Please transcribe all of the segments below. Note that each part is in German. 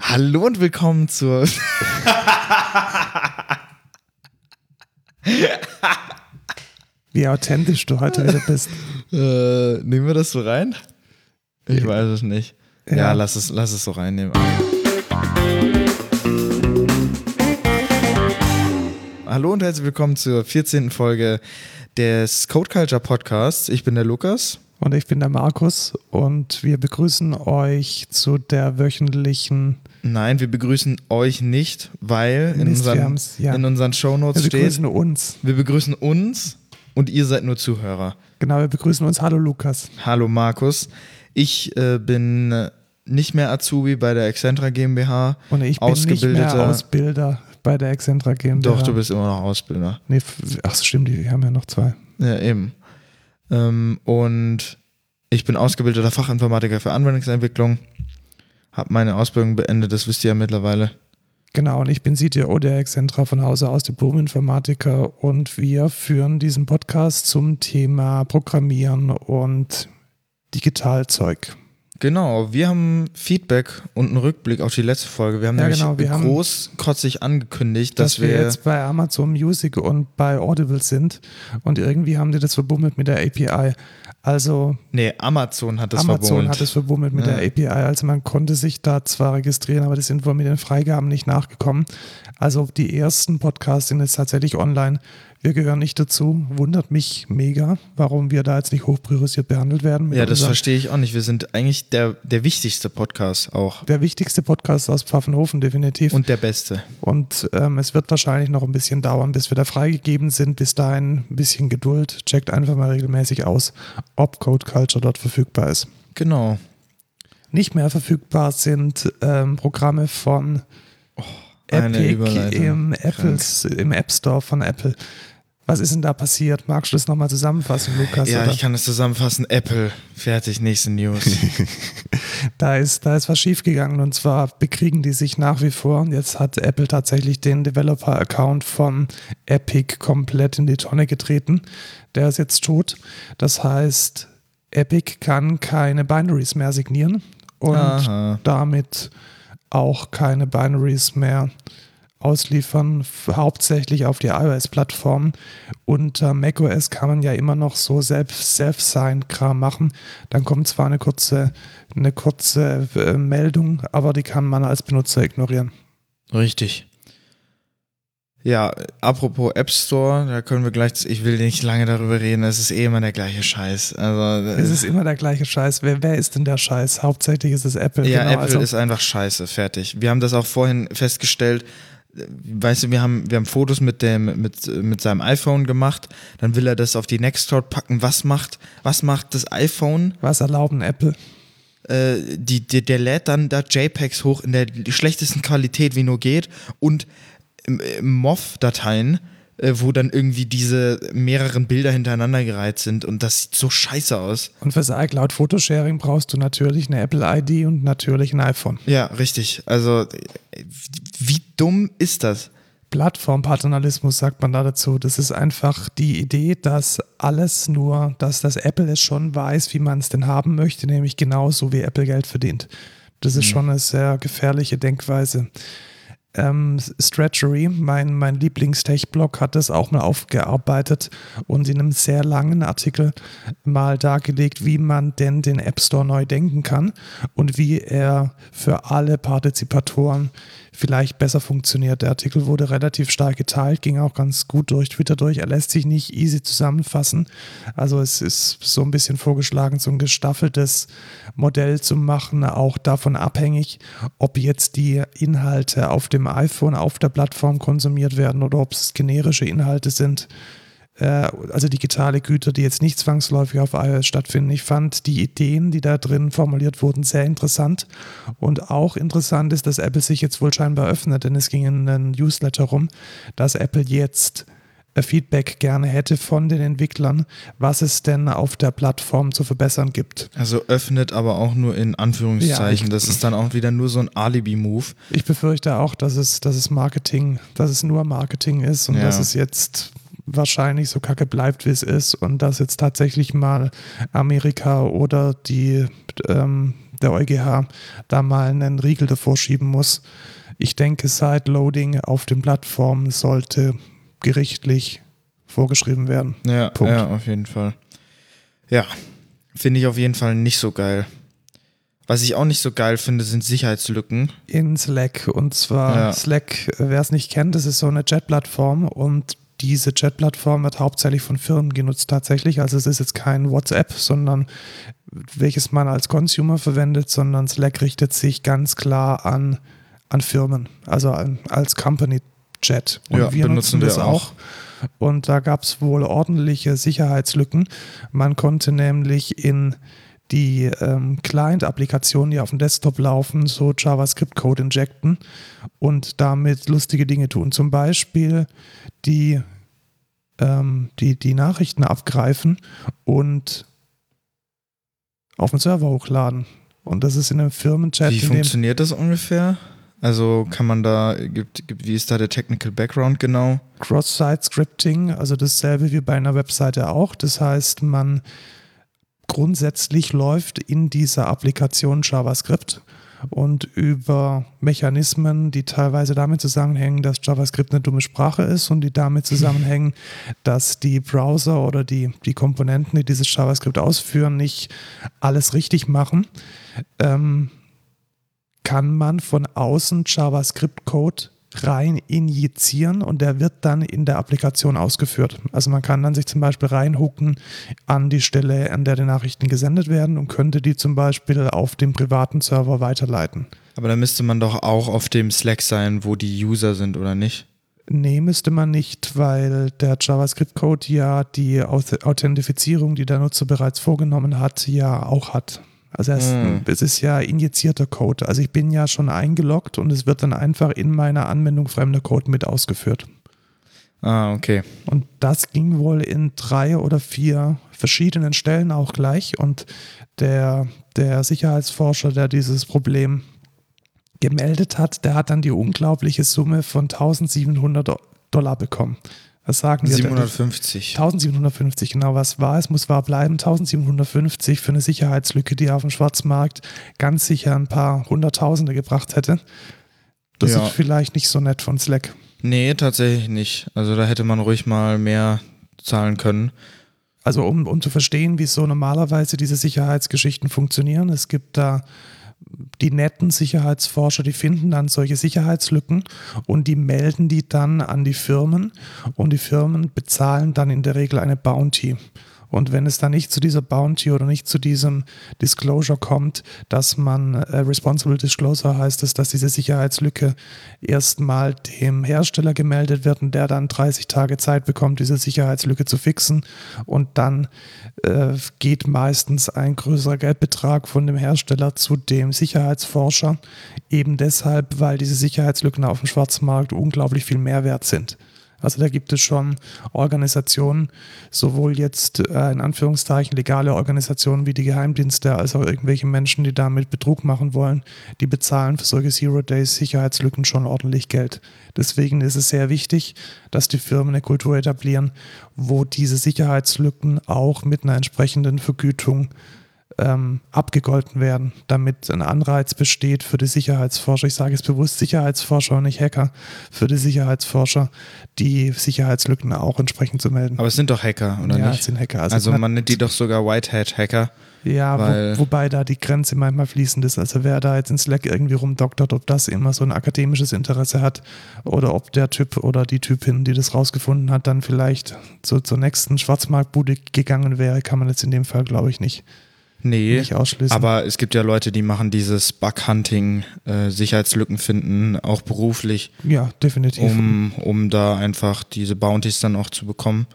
Hallo und willkommen zur. Wie authentisch du heute wieder bist. äh, nehmen wir das so rein? Ich weiß es nicht. Ja, Ja. lass, es, lass es so reinnehmen. Hallo und herzlich willkommen zur 14. Folge des Code Culture Podcasts. Ich bin der Lukas. Und ich bin der Markus und wir begrüßen euch zu der wöchentlichen. Nein, wir begrüßen euch nicht, weil in Mist, wir unseren, ja. in unseren Wir Shownotes steht, begrüßen uns. wir begrüßen uns und ihr seid nur Zuhörer. Genau, wir begrüßen uns. Hallo Lukas. Hallo Markus. Ich äh, bin nicht mehr Azubi bei der Excentra GmbH. Und ich bin nicht mehr Ausbilder bei der Excentra GmbH. Doch, du bist immer noch Ausbilder. Nee, ach stimmt, die haben ja noch zwei. Ja, eben. Ähm, und ich bin ausgebildeter Fachinformatiker für Anwendungsentwicklung. Hab meine Ausbildung beendet, das wisst ihr ja mittlerweile. Genau, und ich bin CTO der Excentra von Hause aus, Diplom-Informatiker. Und wir führen diesen Podcast zum Thema Programmieren und Digitalzeug. Genau, wir haben Feedback und einen Rückblick auf die letzte Folge. Wir haben Ja, nämlich genau, wir haben- großkotzig angekündigt, dass, dass wir jetzt bei Amazon Music und bei Audible sind und irgendwie haben die das verbummelt mit der API. Also Nee, Amazon hat das Amazon verbummelt. hat es verbummelt mit Ja. der API. Also man konnte sich da zwar registrieren, aber die sind wohl mit den Freigaben nicht nachgekommen. Also die ersten Podcasts sind jetzt tatsächlich online. Wir gehören nicht dazu. Wundert mich mega, warum wir da jetzt nicht hoch priorisiert behandelt werden. ja, das verstehe ich auch nicht. Wir sind eigentlich der, der wichtigste Podcast auch. der wichtigste Podcast aus Pfaffenhofen, definitiv. Und der beste. Und ähm, es wird wahrscheinlich noch ein bisschen dauern, bis wir da freigegeben sind. Bis dahin ein bisschen Geduld. Checkt einfach mal regelmäßig aus, ob Code Culture dort verfügbar ist. Genau. Nicht mehr verfügbar sind ähm, Programme von Epic im, Apples, im App Store von Apple. Was ist denn da passiert? Magst du das nochmal zusammenfassen, Lukas? Ja, oder? ich kann es zusammenfassen. Apple. Fertig, nächste News. Da ist, da ist was schiefgegangen und zwar bekriegen die sich nach wie vor. Und Jetzt hat Apple tatsächlich den Developer-Account von Epic komplett in die Tonne getreten. Der ist jetzt tot. Das heißt, Epic kann keine Binaries mehr signieren und Aha. damit auch keine Binaries mehr ausliefern, hauptsächlich auf die iOS-Plattform. Unter macOS kann man ja immer noch so Self- Self-Sign-Kram machen. Dann kommt zwar eine kurze, eine kurze äh, Meldung, aber die kann man als Benutzer ignorieren. Richtig. Ja, apropos App Store, da können wir gleich, ich will nicht lange darüber reden, es ist eh immer der gleiche Scheiß. Also, Es ist immer der gleiche Scheiß. Wer, wer ist denn der Scheiß? Hauptsächlich ist es Apple. ja, genau, Apple also, ist einfach scheiße, fertig. Wir haben das auch vorhin festgestellt. Weißt du, wir haben, wir haben Fotos mit dem, mit, mit seinem iPhone gemacht, dann will er das auf die Nextcloud packen. Was macht, was macht das iPhone? was erlauben Apple? äh, die, die, der lädt dann da JPEGs hoch in der schlechtesten Qualität, wie nur geht, und MOV-Dateien, äh, wo dann irgendwie diese mehreren Bilder hintereinander gereiht sind und das sieht so scheiße aus. Und fürs iCloud Photosharing brauchst du natürlich eine Apple ID und natürlich ein iPhone. Ja, richtig. Also, äh, wie dumm ist das? Plattformpaternalismus sagt man da dazu. Das ist einfach die Idee, dass alles nur, dass das Apple es schon weiß, wie man es denn haben möchte, nämlich genauso wie Apple Geld verdient. Das ist schon eine sehr gefährliche Denkweise. Ähm, Stretchery, mein, mein Lieblings-Tech-Blog, hat das auch mal aufgearbeitet und in einem sehr langen Artikel mal dargelegt, wie man denn den App Store neu denken kann und wie er für alle Partizipatoren vielleicht besser funktioniert. Der Artikel wurde relativ stark geteilt, ging auch ganz gut durch Twitter durch. Er lässt sich nicht easy zusammenfassen. Also es ist so ein bisschen vorgeschlagen, so ein gestaffeltes Modell zu machen, auch davon abhängig, ob jetzt die Inhalte auf dem iPhone, auf der Plattform konsumiert werden oder ob es generische Inhalte sind also digitale Güter, die jetzt nicht zwangsläufig auf iOS stattfinden. Ich fand die Ideen, die da drin formuliert wurden, sehr interessant. Und auch interessant ist, dass Apple sich jetzt wohl scheinbar öffnet, denn es ging in einem Newsletter rum, dass Apple jetzt äh, Feedback gerne hätte von den Entwicklern, was es denn auf der Plattform zu verbessern gibt. Also öffnet aber auch nur in Anführungszeichen. Ja, das ist dann auch wieder nur so ein Alibi-Move. Ich befürchte auch, dass es, dass es Marketing, dass es nur Marketing ist und Ja. dass es jetzt wahrscheinlich so kacke bleibt, wie es ist und dass jetzt tatsächlich mal Amerika oder die, ähm, der EuGH da mal einen Riegel davor schieben muss. Ich denke, Side-Loading auf den Plattformen sollte gerichtlich vorgeschrieben werden. Ja, Punkt. ja, auf jeden Fall. Ja, finde ich auf jeden Fall nicht so geil. Was ich auch nicht so geil finde, sind Sicherheitslücken. In Slack. Und zwar Ja. Slack, wer es nicht kennt, das ist so eine Chat-Plattform und diese Chat-Plattform wird hauptsächlich von Firmen genutzt tatsächlich. Also es ist jetzt kein WhatsApp, sondern welches man als Consumer verwendet, sondern Slack richtet sich ganz klar an, an Firmen, also an, als Company-Chat. Und Ja, wir benutzen nutzen das wir auch. auch. Und da gab es wohl ordentliche Sicherheitslücken. Man konnte nämlich in die ähm, Client-Applikationen, die auf dem Desktop laufen, so JavaScript-Code injecten und damit lustige Dinge tun. Zum Beispiel die, ähm, die, die Nachrichten abgreifen und auf den Server hochladen. Und das ist in einem Firmenchat, Wie funktioniert das ungefähr? Also kann man da, gibt, gibt, wie ist da der Technical Background genau? Cross-Site-Scripting, also dasselbe wie bei einer Webseite auch. Das heißt, man grundsätzlich läuft in dieser Applikation JavaScript. Und über Mechanismen, die teilweise damit zusammenhängen, dass JavaScript eine dumme Sprache ist und die damit zusammenhängen, dass die Browser oder die, die Komponenten, die dieses JavaScript ausführen, nicht alles richtig machen, ähm, kann man von außen JavaScript-Code rein injizieren und der wird dann in der Applikation ausgeführt. Also man kann dann sich zum Beispiel reinhucken an die Stelle, an der die Nachrichten gesendet werden und könnte die zum Beispiel auf dem privaten Server weiterleiten. Aber da müsste man doch auch auf dem Slack sein, wo die User sind, oder nicht? Nee, müsste man nicht, weil der JavaScript-Code ja die Auth- Authentifizierung, die der Nutzer bereits vorgenommen hat, ja auch hat. Also es, Hm. es ist ja injizierter Code. Also ich bin ja schon eingeloggt und es wird dann einfach in meiner Anwendung fremder Code mit ausgeführt. Ah, okay. Und das ging wohl in drei oder vier verschiedenen Stellen auch gleich. Und der, der Sicherheitsforscher, der dieses Problem gemeldet hat, der hat dann die unglaubliche Summe von 1700 Dollar bekommen. Was sagen wir? 750. 1750, genau, was war es, muss wahr bleiben. 1750 für eine Sicherheitslücke, die auf dem Schwarzmarkt ganz sicher ein paar Hunderttausende gebracht hätte. Das Ja. ist vielleicht nicht so nett von Slack. Nee, tatsächlich nicht. Also da hätte man ruhig mal mehr zahlen können. Also um, um zu verstehen, wie so normalerweise diese Sicherheitsgeschichten funktionieren. Es gibt da die netten Sicherheitsforscher, die finden dann solche Sicherheitslücken und die melden die dann an die Firmen und die Firmen bezahlen dann in der Regel eine Bounty. Und wenn es dann nicht zu dieser Bounty oder nicht zu diesem Disclosure kommt, dass man äh, Responsible Disclosure heißt es, dass diese Sicherheitslücke erstmal dem Hersteller gemeldet wird und der dann 30 Tage Zeit bekommt, diese Sicherheitslücke zu fixen. Und dann äh, geht meistens ein größerer Geldbetrag von dem Hersteller zu dem Sicherheitsforscher, eben deshalb, weil diese Sicherheitslücken auf dem Schwarzmarkt unglaublich viel Mehrwert sind. Also da gibt es schon Organisationen, sowohl jetzt äh, in Anführungszeichen legale Organisationen wie die Geheimdienste, als auch irgendwelche Menschen, die damit Betrug machen wollen, die bezahlen für solche Zero-Days-Sicherheitslücken schon ordentlich Geld. Deswegen ist es sehr wichtig, dass die Firmen eine Kultur etablieren, wo diese Sicherheitslücken auch mit einer entsprechenden Vergütung ähm, abgegolten werden, damit ein Anreiz besteht für die Sicherheitsforscher, ich sage es bewusst Sicherheitsforscher und nicht Hacker, für die Sicherheitsforscher, die Sicherheitslücken auch entsprechend zu melden. Aber es sind doch Hacker, oder ja, nicht? es sind Hacker. Also, Also man- nennt die doch sogar Whitehead-Hacker. ja, wo, wobei da die Grenze manchmal fließend ist. Also wer da jetzt in Slack irgendwie rumdoktert, ob das immer so ein akademisches Interesse hat oder ob der Typ oder die Typin, die das rausgefunden hat, dann vielleicht zu, zur nächsten Schwarzmarktbude gegangen wäre, kann man jetzt in dem Fall, glaube ich, nicht, Nee, nicht ausschließen. aber es gibt ja Leute, die machen dieses Bug-Hunting, äh, Sicherheitslücken finden, auch beruflich, ja, definitiv. um, um da einfach diese Bounties dann auch zu bekommen.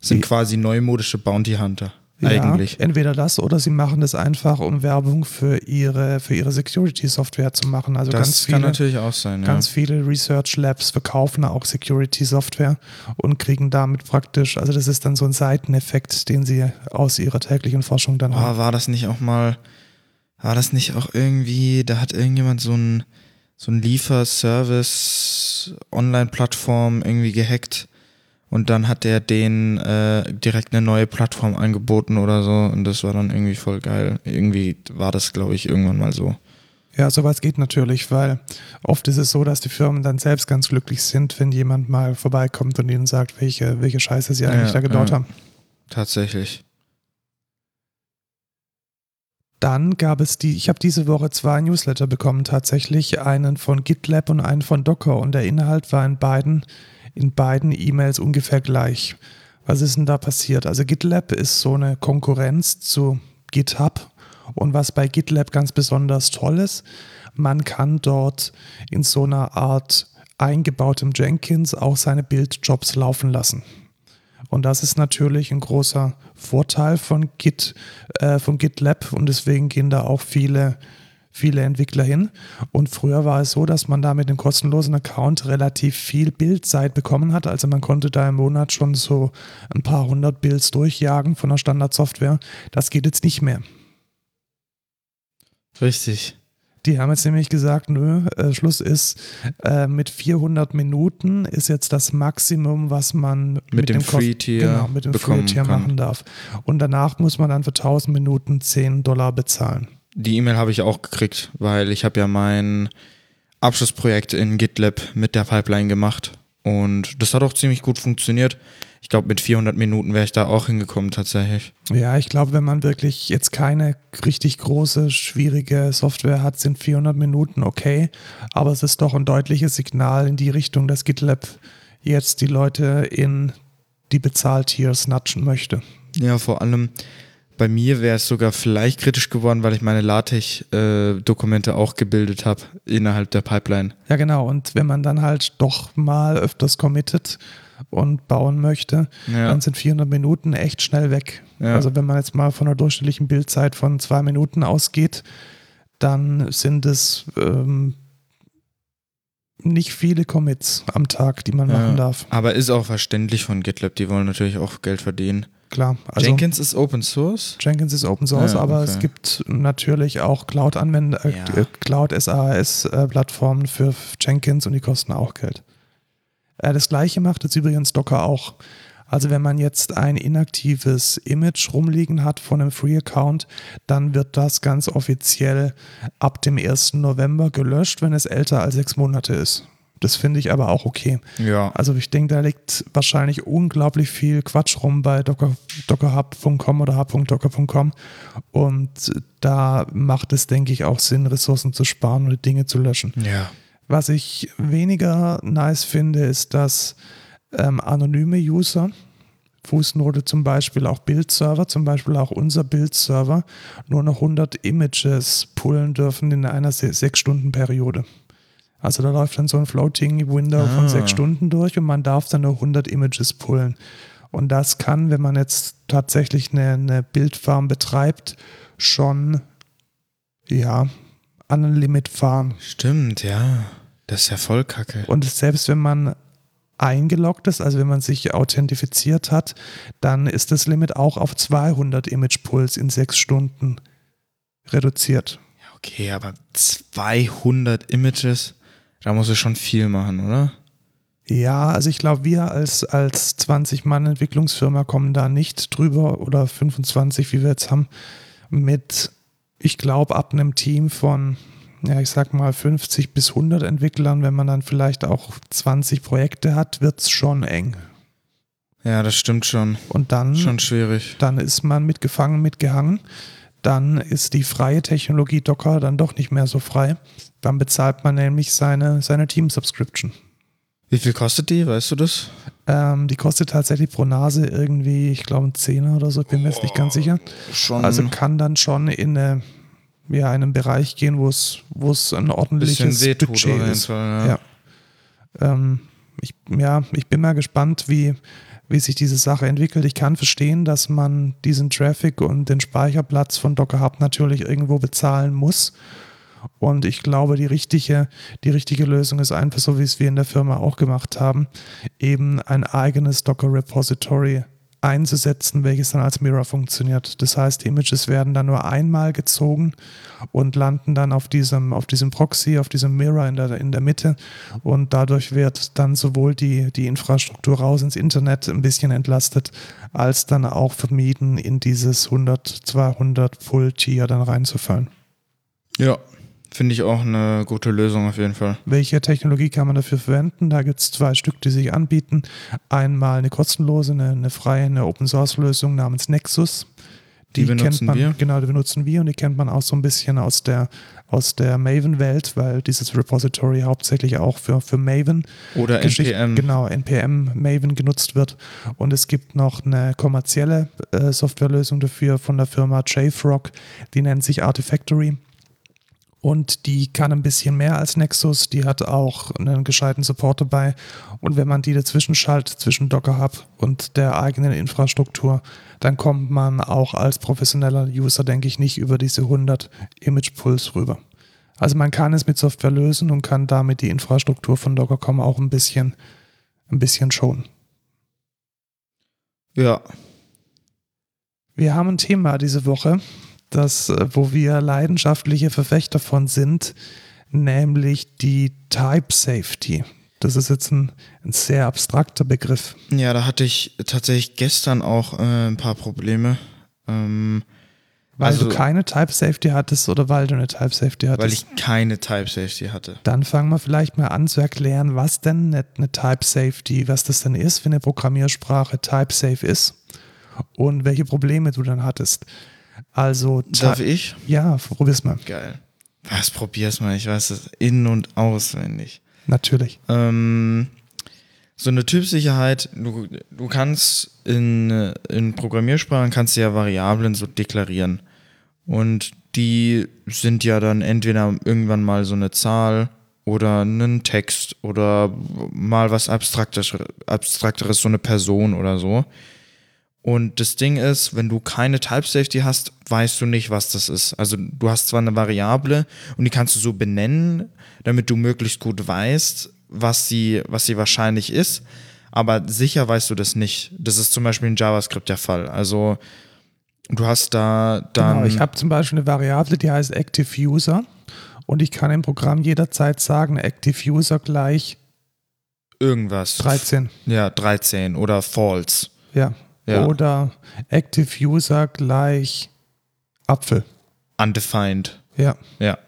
Sind Die- quasi neumodische Bounty-Hunter, eigentlich. Ja, entweder das oder sie machen das einfach, um Werbung für ihre, für ihre Security-Software zu machen. Also Das ganz kann viele, natürlich auch sein, ja. ganz viele Research Labs verkaufen auch Security-Software und kriegen damit praktisch, also das ist dann so ein Seiteneffekt, den sie aus ihrer täglichen Forschung dann haben. Oh, war das nicht auch mal, war das nicht auch irgendwie, da hat irgendjemand so ein, so ein Lieferservice Online-Plattform irgendwie gehackt Und dann hat er denen äh, direkt eine neue Plattform angeboten oder so. Und das war dann irgendwie voll geil. Irgendwie war das, glaube ich, irgendwann mal so. Ja, sowas geht natürlich, weil oft ist es so, dass die Firmen dann selbst ganz glücklich sind, wenn jemand mal vorbeikommt und ihnen sagt, welche, welche Scheiße sie eigentlich Ja, da gebaut ja. haben. Tatsächlich. Dann gab es die, ich habe diese Woche zwei Newsletter bekommen, tatsächlich einen von GitLab und einen von Docker und der Inhalt war in beiden, in beiden E-Mails ungefähr gleich. Was ist denn da passiert? Also GitLab ist so eine Konkurrenz zu GitHub und was bei GitLab ganz besonders toll ist, man kann dort in so einer Art eingebautem Jenkins auch seine Build-Jobs laufen lassen. Und das ist natürlich ein großer Vorteil von Git, äh, von GitLab und deswegen gehen da auch viele, viele Entwickler hin. Und früher war es so, dass man da mit einem kostenlosen Account relativ viel Bildzeit bekommen hat. Also man konnte da im Monat schon so ein paar hundert Builds durchjagen von der Standardsoftware. Das geht jetzt nicht mehr. Richtig. Die haben jetzt nämlich gesagt, nö, äh, Schluss ist, äh, mit 400 Minuten ist jetzt das Maximum, was man Mit dem dem Kost- Free-Tier genau, mit dem Free-Tier kann. machen darf. Und danach muss man dann für 1000 Minuten 10 Dollar bezahlen. Die E-Mail habe ich auch gekriegt, weil ich habe ja mein Abschlussprojekt in GitLab mit der Pipeline gemacht und das hat auch ziemlich gut funktioniert. Ich glaube, mit 400 Minuten wäre ich da auch hingekommen tatsächlich. Ja, ich glaube, wenn man wirklich jetzt keine richtig große, schwierige Software hat, sind 400 Minuten okay. Aber es ist doch ein deutliches Signal in die Richtung, dass GitLab jetzt die Leute in die Bezahltiers natschen möchte. Ja, vor allem bei mir wäre es sogar vielleicht kritisch geworden, weil ich meine LaTeX-Dokumente auch gebildet habe innerhalb der Pipeline. Ja, genau. Und wenn man dann halt doch mal öfters committet und bauen möchte, Ja. dann sind 400 Minuten echt schnell weg. Ja. Also wenn man jetzt mal von einer durchschnittlichen Bildzeit von zwei Minuten ausgeht, dann sind es ähm, nicht viele Commits am Tag, die man Ja. machen darf. Aber ist auch verständlich von GitLab, die wollen natürlich auch Geld verdienen. Klar. Also Jenkins ist Open Source. Jenkins ist Open Source, Ja, aber okay. es gibt natürlich auch Cloud-Anwender, äh, Ja. äh, Cloud-SAS-Plattformen für Jenkins und die kosten auch Geld. Äh, das gleiche macht jetzt übrigens Docker auch. Also wenn man jetzt ein inaktives Image rumliegen hat von einem Free-Account, dann wird das ganz offiziell ab dem 1. November gelöscht, wenn es älter als sechs Monate ist. Das finde ich aber auch okay. Ja. Also ich denke, da liegt wahrscheinlich unglaublich viel Quatsch rum bei Docker, dockerhub.com oder hub.docker.com und da macht es, denke ich, auch Sinn, Ressourcen zu sparen und Dinge zu löschen. Ja. Was ich weniger nice finde, ist, dass ähm, anonyme User, Fußnote zum Beispiel auch Bildserver, zum Beispiel auch unser Bildserver, nur noch 100 Images pullen dürfen in einer 6-Stunden-Periode. Also da läuft dann so ein Floating Window von Ah. 6 Stunden durch und man darf dann nur 100 Images pullen. Und das kann, wenn man jetzt tatsächlich eine, eine Bildfarm betreibt, schon ja an ein Limit fahren. Stimmt, ja. Das ist ja voll kacke. Und selbst wenn man eingeloggt ist, also wenn man sich authentifiziert hat, dann ist das Limit auch auf 200 Image Pulls in sechs Stunden reduziert. Okay, aber 200 Images, da musst du schon viel machen, oder? Ja, also ich glaube, wir als, als 20-Mann-Entwicklungsfirma kommen da nicht drüber oder 25, wie wir jetzt haben, mit, ich glaube, ab einem Team von, ja, ich sag mal 50 bis 100 Entwicklern, wenn man dann vielleicht auch 20 Projekte hat, wird es schon eng. Ja, das stimmt schon. Und dann Schon schwierig. dann ist man mitgefangen, mitgehangen. Dann ist die freie Technologie Docker dann doch nicht mehr so frei. Dann bezahlt man nämlich seine, seine Team-Subscription. Wie viel kostet die, weißt du das? Ähm, die kostet tatsächlich pro Nase irgendwie, ich glaube, ein Zehner oder so, ich bin mir jetzt nicht ganz sicher. Schon Also kann dann schon in eine, ja, einen Bereich gehen, wo es, wo es ein ordentliches Budget ist. Fall. Ja. Ja. Ähm, ich, ja, ich bin mal gespannt, wie, wie sich diese Sache entwickelt. Ich kann verstehen, dass man diesen Traffic und den Speicherplatz von Docker Hub natürlich irgendwo bezahlen muss. Und ich glaube, die richtige, die richtige Lösung ist einfach so, wie es wir in der Firma auch gemacht haben, eben ein eigenes Docker Repository einzusetzen, welches dann als Mirror funktioniert. Das heißt, die Images werden dann nur einmal gezogen und landen dann auf diesem, auf diesem Proxy, auf diesem Mirror in der, in der Mitte und dadurch wird dann sowohl die, die Infrastruktur raus ins Internet ein bisschen entlastet, als dann auch vermieden, in dieses 100, 200 Full-Tier dann reinzufallen. Ja, Finde ich auch eine gute Lösung auf jeden Fall. Welche Technologie kann man dafür verwenden? Da gibt es zwei Stück, die sich anbieten. Einmal eine kostenlose, eine, eine freie, eine Open-Source-Lösung namens Nexus. Die, die benutzen man, wir. Genau, die benutzen wir und die kennt man auch so ein bisschen aus der, aus der Maven-Welt, weil dieses Repository hauptsächlich auch für, für Maven oder NPM. Genau, NPM Maven genutzt wird. Und es gibt noch eine kommerzielle äh, Softwarelösung dafür von der Firma JFrog, die nennt sich Artifactory und die kann ein bisschen mehr als Nexus. Die hat auch einen gescheiten Support dabei. Und wenn man die dazwischen schaltet, zwischen Docker Hub und der eigenen Infrastruktur, dann kommt man auch als professioneller User, denke ich, nicht über diese 100 Image Pulse rüber. Also man kann es mit Software lösen und kann damit die Infrastruktur von Docker.com auch ein bisschen, ein bisschen schonen. Ja. Wir haben ein Thema diese Woche das, äh, wo wir leidenschaftliche Verfechter von sind, nämlich die Type Safety. Das ist jetzt ein, ein sehr abstrakter Begriff. Ja, da hatte ich tatsächlich gestern auch äh, ein paar Probleme. Ähm, weil also, du keine Type Safety hattest oder weil du eine Type Safety hattest? Weil ich keine Type Safety hatte. Dann fangen wir vielleicht mal an zu erklären, was denn eine, eine Type Safety, was das denn ist, wenn eine Programmiersprache Type Safe ist und welche Probleme du dann hattest. Also Darf ich? Ja, probier's mal. Geil. Was probier's mal? Ich weiß es in- und auswendig. Natürlich. Ähm, so eine Typsicherheit, du, du kannst in, in Programmiersprachen kannst du ja Variablen so deklarieren. Und die sind ja dann entweder irgendwann mal so eine Zahl oder einen Text oder mal was Abstrakteres, Abstrakteres so eine Person oder so. Und das Ding ist, wenn du keine Type Safety hast, weißt du nicht, was das ist. Also du hast zwar eine Variable und die kannst du so benennen, damit du möglichst gut weißt, was sie, was sie wahrscheinlich ist, aber sicher weißt du das nicht. Das ist zum Beispiel in JavaScript der Fall. Also du hast da dann. Genau, ich habe zum Beispiel eine Variable, die heißt Active User und ich kann im Programm jederzeit sagen, Active User gleich irgendwas. 13. Ja, 13 oder false. Ja, ja. Oder Active User gleich Apfel. Undefined. Ja. Ja.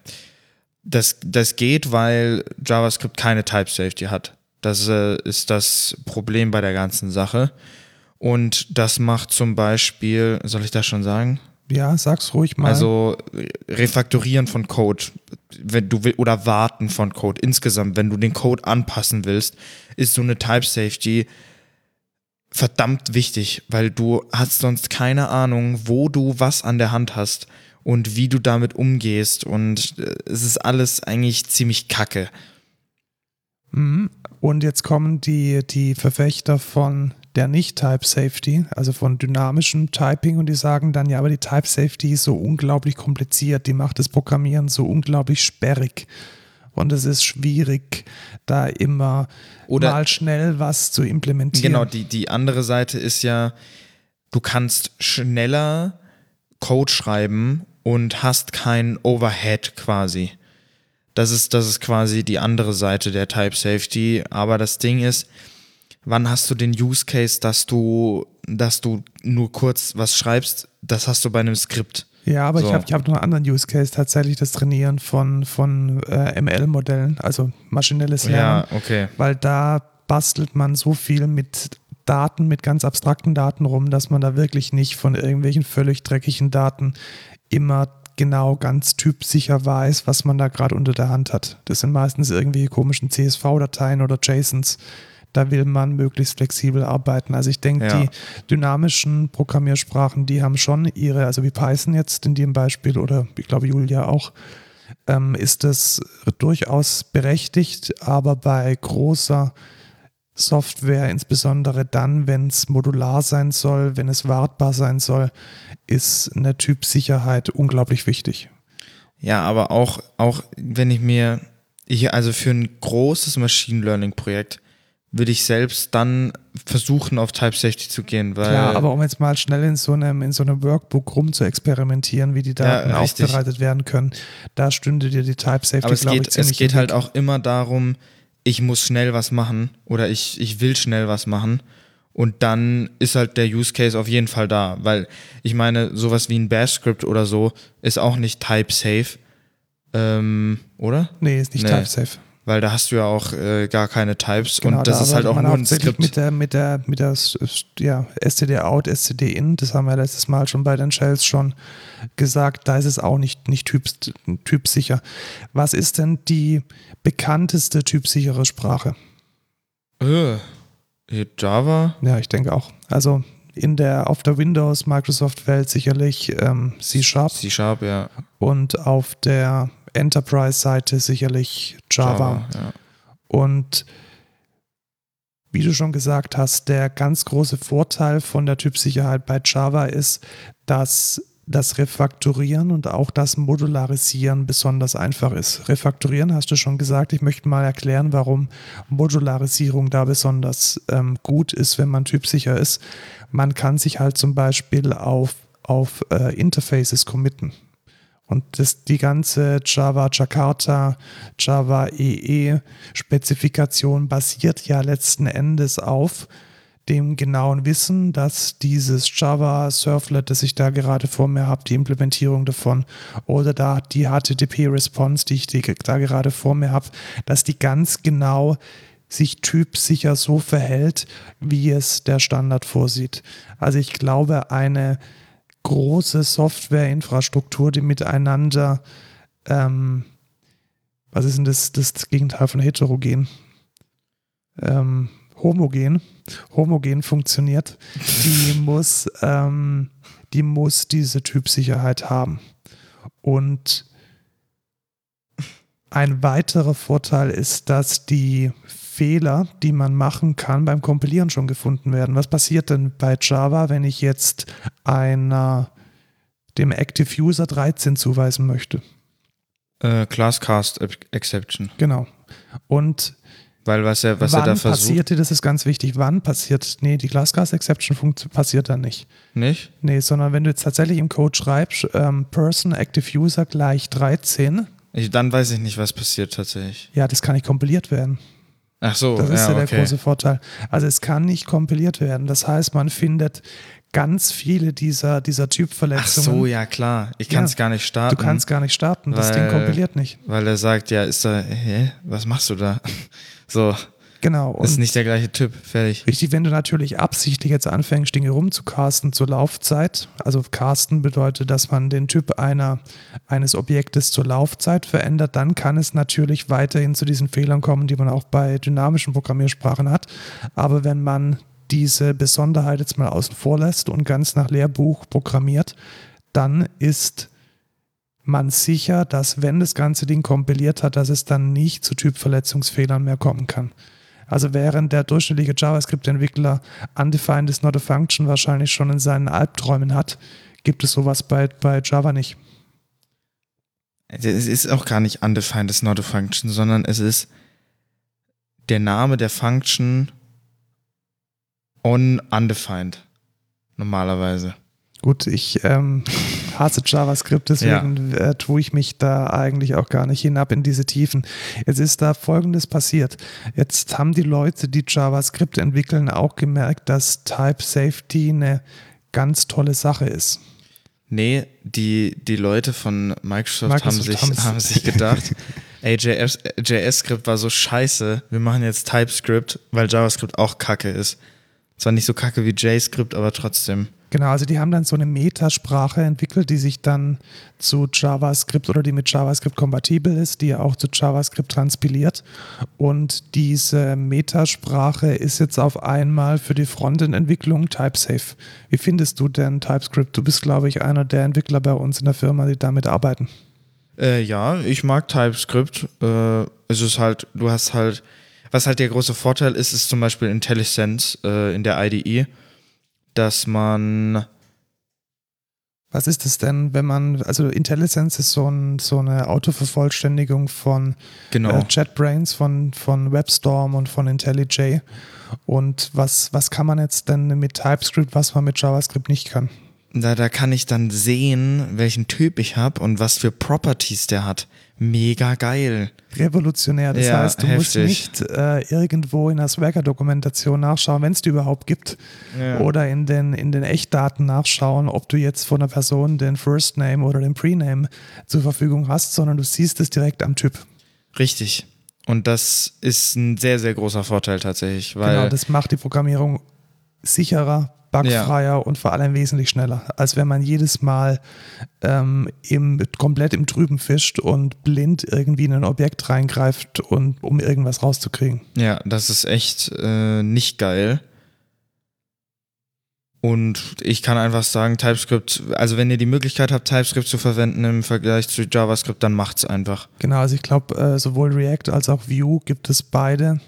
Das, das geht, weil JavaScript keine Type Safety hat. Das äh, ist das Problem bei der ganzen Sache. Und das macht zum Beispiel, soll ich das schon sagen? Ja, sag's ruhig mal. Also Refaktorieren von Code, wenn du will, oder Warten von Code insgesamt, wenn du den Code anpassen willst, ist so eine Type Safety verdammt wichtig, weil du hast sonst keine Ahnung, wo du was an der Hand hast und wie du damit umgehst und äh, es ist alles eigentlich ziemlich kacke. Mhm. Und jetzt kommen die, die Verfechter von der Nicht-Type-Safety, also von dynamischem Typing und die sagen dann, ja, aber die Type-Safety ist so unglaublich kompliziert, die macht das Programmieren so unglaublich sperrig und es ist schwierig, da immer Oder mal schnell was zu implementieren. Genau, die, die andere Seite ist ja, du kannst schneller Code schreiben und hast keinen Overhead quasi. Das ist, das ist quasi die andere Seite der Type Safety. Aber das Ding ist, wann hast du den Use Case, dass du, dass du nur kurz was schreibst? Das hast du bei einem Skript. Ja, aber so. ich habe ich hab noch einen anderen Use Case, tatsächlich das Trainieren von, von äh, ML-Modellen, also maschinelles Lernen. Ja, okay. Weil da bastelt man so viel mit Daten, mit ganz abstrakten Daten rum, dass man da wirklich nicht von irgendwelchen völlig dreckigen Daten immer genau ganz typsicher weiß, was man da gerade unter der Hand hat. Das sind meistens irgendwelche komischen CSV-Dateien oder JSONs da will man möglichst flexibel arbeiten. Also ich denke, ja. die dynamischen Programmiersprachen, die haben schon ihre, also wie Python jetzt in dem Beispiel oder ich glaube Julia auch, ähm, ist das durchaus berechtigt, aber bei großer Software, insbesondere dann, wenn es modular sein soll, wenn es wartbar sein soll, ist eine Typsicherheit unglaublich wichtig. Ja, aber auch, auch wenn ich mir, ich, also für ein großes Machine Learning Projekt würde ich selbst dann versuchen, auf Type Safety zu gehen. Weil Klar, aber um jetzt mal schnell in so einem, in so einem Workbook rum zu experimentieren, wie die Daten Ja, aufbereitet werden können, da stünde dir die Type Safety, Aber es glaube ich, geht, es ziemlich geht halt auch immer darum, ich muss schnell was machen oder ich, ich will schnell was machen. Und dann ist halt der Use Case auf jeden Fall da. Weil ich meine, sowas wie ein Bash-Script oder so ist auch nicht type-safe. Ähm, oder? Nee, ist nicht Nee. Type Safe. Weil da hast du ja auch äh, gar keine Types Genau, und das da ist halt auch nur ein Skript. Mit der, mit der, mit der ja, STD out, STD in, das haben wir letztes Mal schon bei den Shells schon gesagt, da ist es auch nicht, nicht typs, typsicher. Was ist denn die bekannteste typsichere Sprache? Äh, Java? Ja, ich denke auch. Also in der, auf der Windows, Microsoft-Welt sicherlich ähm, C-Sharp C-Sharp, ja. und auf der Enterprise-Seite sicherlich Java. ja. Und wie du schon gesagt hast, der ganz große Vorteil von der Typsicherheit bei Java ist, dass das Refakturieren und auch das Modularisieren besonders einfach ist. Refakturieren hast du schon gesagt. Ich möchte mal erklären, warum Modularisierung da besonders ähm, gut ist, wenn man typsicher ist. Man kann sich halt zum Beispiel auf, auf äh, Interfaces committen. Und das, die ganze Java Jakarta, Java EE Spezifikation basiert ja letzten Endes auf dem genauen Wissen, dass dieses Java Servlet, das ich da gerade vor mir habe, die Implementierung davon oder da die HTTP Response, die ich da gerade vor mir habe, dass die ganz genau sich typsicher so verhält, wie es der Standard vorsieht. Also ich glaube, eine große Softwareinfrastruktur, die miteinander, ähm, was ist denn das, das Gegenteil von heterogen? Ähm, homogen, homogen funktioniert, die muss, ähm, die muss diese Typsicherheit haben. Und ein weiterer Vorteil ist, dass die Fehler, die man machen kann, beim Kompilieren schon gefunden werden. Was passiert denn bei Java, wenn ich jetzt einer dem Active User 13 zuweisen möchte? Äh, Classcast Exception. Genau. Und Weil was er, was wann er da versucht. passierte, das ist ganz wichtig, wann passiert, nee, die Classcast Exception passiert dann nicht. Nicht? Nee, sondern wenn du jetzt tatsächlich im Code schreibst, ähm, Person Active User gleich 13, Ich, dann weiß ich nicht, was passiert tatsächlich. ja, das kann nicht kompiliert werden. Ach so, Das ist ja, ja, der okay. große Vorteil. Also es kann nicht kompiliert werden. Das heißt, man findet ganz viele dieser, dieser Ach Typverletzungen. so, ja klar. Ich kann es Ja. gar nicht starten. Du kannst gar nicht starten. Das Ding weil- kompiliert nicht. Weil er sagt, ja, ist da, hä, was machst du da? So, Genau. ist Und nicht der gleiche Typ. Fertig. Richtig, wenn du natürlich absichtlich jetzt anfängst, Dinge rumzucasten zur Laufzeit, also casten bedeutet, dass man den Typ einer, eines Objektes zur Laufzeit verändert, dann kann es natürlich weiterhin zu diesen Fehlern kommen, die man auch bei dynamischen Programmiersprachen hat. Aber wenn man diese Besonderheit jetzt mal außen vor lässt und ganz nach Lehrbuch programmiert, dann ist man sicher, dass wenn das ganze Ding kompiliert hat, dass es dann nicht zu Typverletzungsfehlern mehr kommen kann. Also während der durchschnittliche JavaScript-Entwickler undefined is not a function wahrscheinlich schon in seinen Albträumen hat, gibt es sowas bei, bei Java nicht. Es ist auch gar nicht undefined is not a function, sondern es ist der Name der Function on undefined. Normalerweise. Gut, ich ähm, hasse JavaScript, deswegen äh, tue ich mich da eigentlich auch gar nicht hinab in diese Tiefen. Jetzt ist da Folgendes passiert. Jetzt haben die Leute, die JavaScript entwickeln, auch gemerkt, dass Type Safety eine ganz tolle Sache ist. Nee, die, die Leute von Microsoft, Microsoft haben, sich, haben's. haben sich gedacht, ey, JS, JS-Skript war so scheiße, wir machen jetzt TypeScript, weil JavaScript auch kacke ist. Zwar nicht so kacke wie JScript, aber trotzdem. Genau, also die haben dann so eine Metasprache entwickelt, die sich dann zu JavaScript oder die mit JavaScript kompatibel ist, die ja auch zu JavaScript transpiliert. Und diese Metasprache ist jetzt auf einmal für die Frontend-Entwicklung TypeSafe. Wie findest du denn TypeScript? Du bist, glaube ich, einer der Entwickler bei uns in der Firma, die damit arbeiten. Äh, ja, ich mag TypeScript. Äh, es ist halt, du hast halt, was halt der große Vorteil ist, ist zum Beispiel IntelliSense äh, in der IDE, dass man Was ist es denn, wenn man, also IntelliSense ist so, ein, so eine Autovervollständigung von Genau. äh, JetBrains, von, von WebStorm und von IntelliJ. Und was, was kann man jetzt denn mit TypeScript, was man mit JavaScript nicht kann? Da, da kann ich dann sehen, welchen Typ ich habe und was für Properties der hat. Mega geil. Revolutionär. Das Ja, heißt, du musst heftig. nicht äh, irgendwo in der Swagger-Dokumentation nachschauen, wenn es die überhaupt gibt, Ja. oder in den, in den Echtdaten nachschauen, ob du jetzt von einer Person den First Name oder den Pre-Name zur Verfügung hast, sondern du siehst es direkt am Typ. Richtig. Und das ist ein sehr, sehr großer Vorteil tatsächlich, weil genau, das macht die Programmierung sicherer, bugfreier und vor allem wesentlich schneller, als wenn man jedes Mal ähm, im, komplett im Trüben fischt und blind irgendwie in ein Objekt reingreift, und, um irgendwas rauszukriegen. Ja, das ist echt äh, nicht geil. Und ich kann einfach sagen, TypeScript, also wenn ihr die Möglichkeit habt, TypeScript zu verwenden im Vergleich zu JavaScript, dann macht's einfach. Genau, also ich glaube, äh, sowohl React als auch Vue gibt es beide.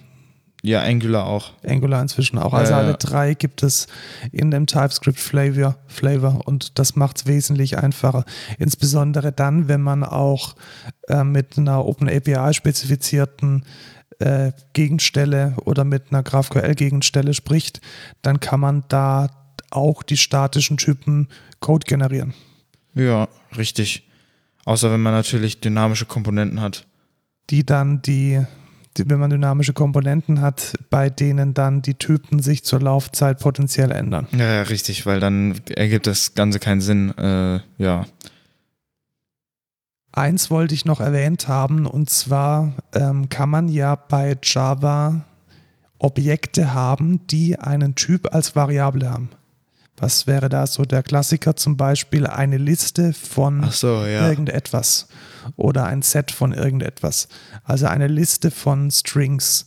Ja, Angular auch. Angular inzwischen auch. Also Ja, ja. alle drei gibt es in dem TypeScript Flavor, Flavor und das macht es wesentlich einfacher. Insbesondere dann, wenn man auch äh, mit einer OpenAPI spezifizierten äh, Gegenstelle oder mit einer GraphQL-Gegenstelle spricht, dann kann man da auch die statischen Typen Code generieren. Ja, richtig. Außer wenn man natürlich dynamische Komponenten hat. die dann die, wenn man dynamische Komponenten hat, bei denen dann die Typen sich zur Laufzeit potenziell ändern. Ja, ja, richtig, weil dann ergibt das Ganze keinen Sinn. Äh, ja. Eins wollte ich noch erwähnt haben, und zwar ähm, kann man ja bei Java Objekte haben, die einen Typ als Variable haben. Was wäre da so der Klassiker? Zum Beispiel eine Liste von so, ja. irgendetwas oder ein Set von irgendetwas. Also eine Liste von Strings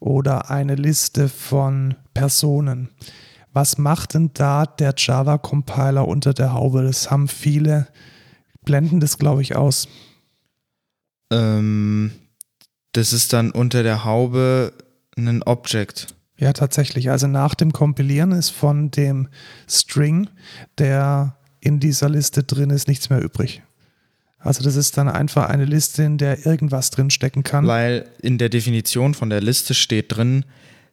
oder eine Liste von Personen. Was macht denn da der Java-Compiler unter der Haube? Das haben viele, blenden das, glaube ich, aus. Ähm, das ist dann unter der Haube ein Object. Ja, tatsächlich. Also nach dem Kompilieren ist von dem String, der in dieser Liste drin ist, nichts mehr übrig. Also das ist dann einfach eine Liste, in der irgendwas drin stecken kann. Weil in der Definition von der Liste steht drin,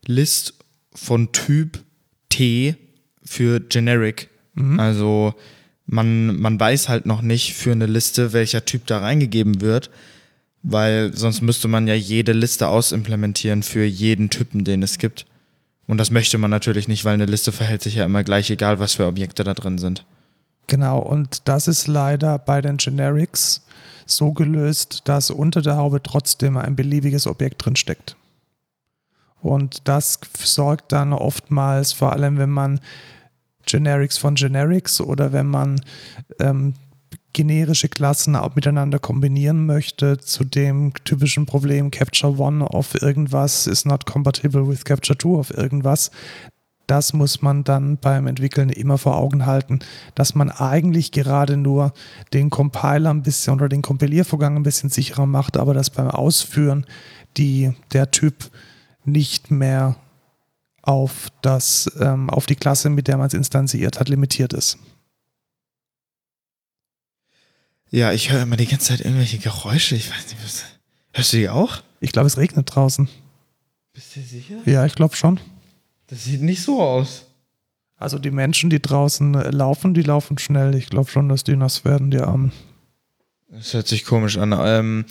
List von Typ T für Generic. Also man, man weiß halt noch nicht für eine Liste, welcher Typ da reingegeben wird, weil sonst müsste man ja jede Liste ausimplementieren für jeden Typen, den es gibt. Und das möchte man natürlich nicht, weil eine Liste verhält sich ja immer gleich, egal was für Objekte da drin sind. Genau, und das ist leider bei den Generics so gelöst, dass unter der Haube trotzdem ein beliebiges Objekt drin steckt. Und das sorgt dann oftmals, vor allem wenn man Generics von Generics oder wenn man ähm, generische Klassen auch miteinander kombinieren möchte, zu dem typischen Problem Capture One auf irgendwas is not compatible with Capture 2 auf irgendwas. Das muss man dann beim Entwickeln immer vor Augen halten, dass man eigentlich gerade nur den Compiler ein bisschen oder den Kompiliervorgang ein bisschen sicherer macht, aber dass beim Ausführen die, der Typ nicht mehr auf, das, ähm, auf die Klasse, mit der man es instanziert hat, limitiert ist. Ja, ich höre immer die ganze Zeit irgendwelche Geräusche. Ich weiß nicht, was. Hörst du die auch? Ich glaube, es regnet draußen. Bist du sicher? Ja, ich glaube schon. Das sieht nicht so aus. Also die Menschen, die draußen äh, laufen, die laufen schnell. Ich glaube schon, dass die nass werden, die Armen. Das hört sich komisch an. Ähm,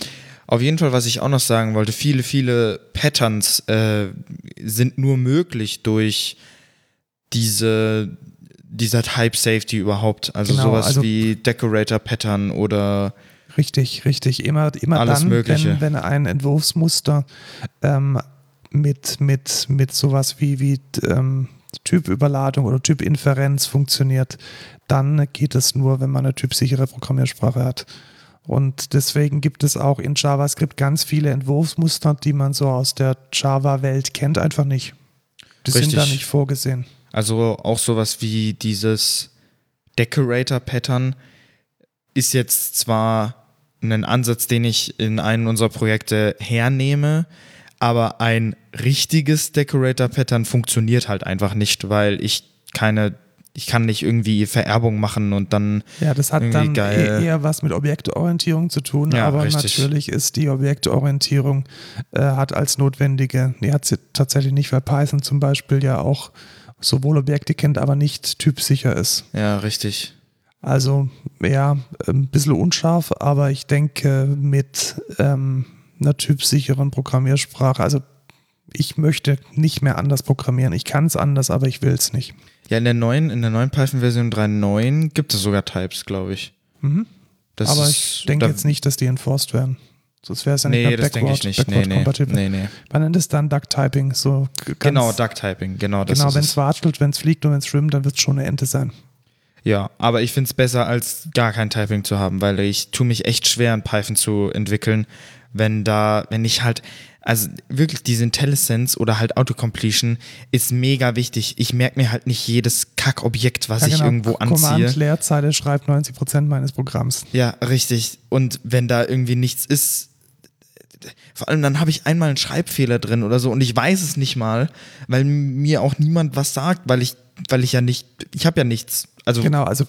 auf jeden Fall, was ich auch noch sagen wollte, viele, viele Patterns äh, sind nur möglich durch diese, dieser Type Safety überhaupt. Also Genau, sowas also- wie Decorator Pattern oder Richtig, richtig. Immer, immer Alles dann, Mögliche. wenn, wenn ein Entwurfsmuster ähm, mit, mit, mit sowas wie, wie ähm, Typüberladung oder Typinferenz funktioniert, dann geht es nur, wenn man eine typsichere Programmiersprache hat. Und deswegen gibt es auch in JavaScript ganz viele Entwurfsmuster, die man so aus der Java-Welt kennt, einfach nicht. Die sind Richtig. da nicht vorgesehen. Also auch sowas wie dieses Decorator-Pattern ist jetzt zwar ein Ansatz, den ich in einem unserer Projekte hernehme, aber ein richtiges Decorator-Pattern funktioniert halt einfach nicht, weil ich keine ich kann nicht irgendwie Vererbung machen und dann. Ja, das hat dann geil. e- eher was mit Objektorientierung zu tun, Ja, aber richtig. natürlich ist die Objektorientierung äh, hat als notwendige, die hat sie tatsächlich nicht, weil Python zum Beispiel ja auch sowohl Objekte kennt, aber nicht typsicher ist. Ja, richtig. Also ja, ein bisschen unscharf, aber ich denke mit ähm, einer typsicheren Programmiersprache, also ich möchte nicht mehr anders programmieren. Ich kann es anders, aber ich will es nicht. Ja, in der neuen, in der neuen Python-Version 3.9 gibt es sogar Types, glaube ich. Mhm. Das aber ist- ich denke jetzt nicht, dass die enforced werden. Sonst wäre es ja nicht Nee, mehr das denke ich backward- nicht. Backward nee. compatible. nee, nee. Man nennt es dann Duck-Typing. So Genau, Duck-Typing, genau das Genau, wenn es. es watschelt, wenn es fliegt und wenn es schwimmt, dann wird es schon eine Ente sein. Ja, aber ich finde es besser, als gar kein Typing zu haben, weil ich tue mich echt schwer, in Python zu entwickeln, wenn da, wenn ich halt, also wirklich diese IntelliSense oder halt Autocompletion ist mega wichtig. Ich merke mir halt nicht jedes Kackobjekt, was Ja, ich genau. irgendwo anziehe. Command-Leerzeile schreibt 90% meines Programms. Ja, richtig. Und wenn da irgendwie nichts ist, vor allem dann habe ich einmal einen Schreibfehler drin oder so und ich weiß es nicht mal, weil mir auch niemand was sagt, weil ich, weil ich ja nicht, ich habe ja nichts. Also Genau, also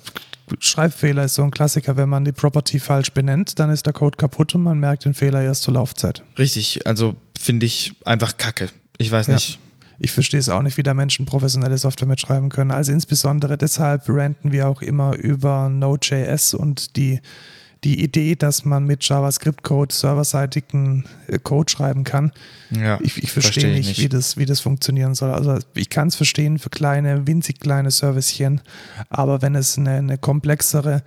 Schreibfehler ist so ein Klassiker. Wenn man die Property falsch benennt, dann ist der Code kaputt und man merkt den Fehler erst zur Laufzeit. richtig, also finde ich einfach kacke. Ich weiß Ja. nicht. Ich verstehe es auch nicht, wie da Menschen professionelle Software mitschreiben können. Also insbesondere deshalb ranten wir auch immer über Node.js und die, die Idee, dass man mit JavaScript-Code serverseitigen äh, Code schreiben kann. Ja, Ich, ich verstehe verstehe nicht, Wie, das, wie das funktionieren soll. Also ich kann es verstehen für kleine, winzig kleine Servicechen, aber wenn es eine, eine komplexere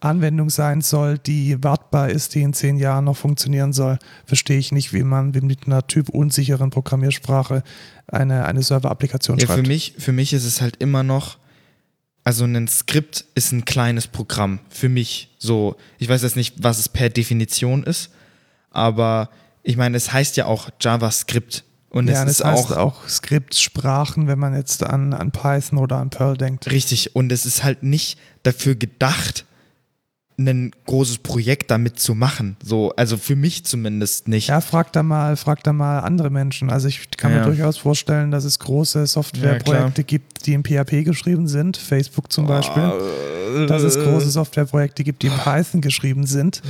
Anwendung sein soll, die wartbar ist, die in zehn Jahren noch funktionieren soll, verstehe ich nicht, wie man mit einer typunsicheren Programmiersprache eine, eine Server-Applikation Ja, schreibt. für mich, für mich ist es halt immer noch, also ein Skript ist ein kleines Programm. Für mich so. Ich weiß jetzt nicht, was es per Definition ist, aber ich meine, es heißt ja auch JavaScript. Und ja, es ist heißt auch, auch Skriptsprachen, wenn man jetzt an, an Python oder an Perl denkt. richtig. Und es ist halt nicht dafür gedacht, ein großes Projekt damit zu machen. So, also für mich zumindest nicht. Ja, frag da mal, frag da mal andere Menschen. Also ich kann Ja. mir durchaus vorstellen, dass es große Softwareprojekte gibt, die in PHP geschrieben sind, Facebook zum Beispiel. Ah, Dass es äh, große Softwareprojekte gibt, die in Python geschrieben sind.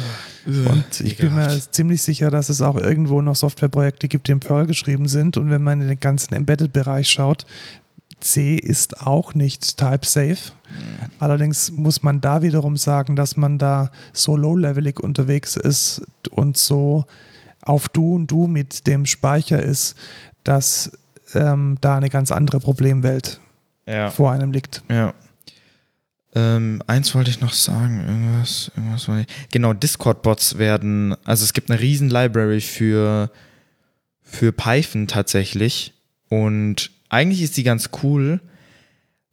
Und ich bin mir ziemlich sicher, dass es auch irgendwo noch Softwareprojekte gibt, die in Perl geschrieben sind. Und wenn man in den ganzen Embedded-Bereich schaut, C ist auch nicht type-safe. Allerdings muss man da wiederum sagen, dass man da so low-levelig unterwegs ist und so auf Du und Du mit dem Speicher ist, dass ähm, da eine ganz andere Problemwelt ja. vor einem liegt. Ja. Ähm, eins wollte ich noch sagen, irgendwas, irgendwas wollte ich. Genau, Discord-Bots werden, also es gibt eine riesen Library für, für Python tatsächlich. Und eigentlich ist die ganz cool.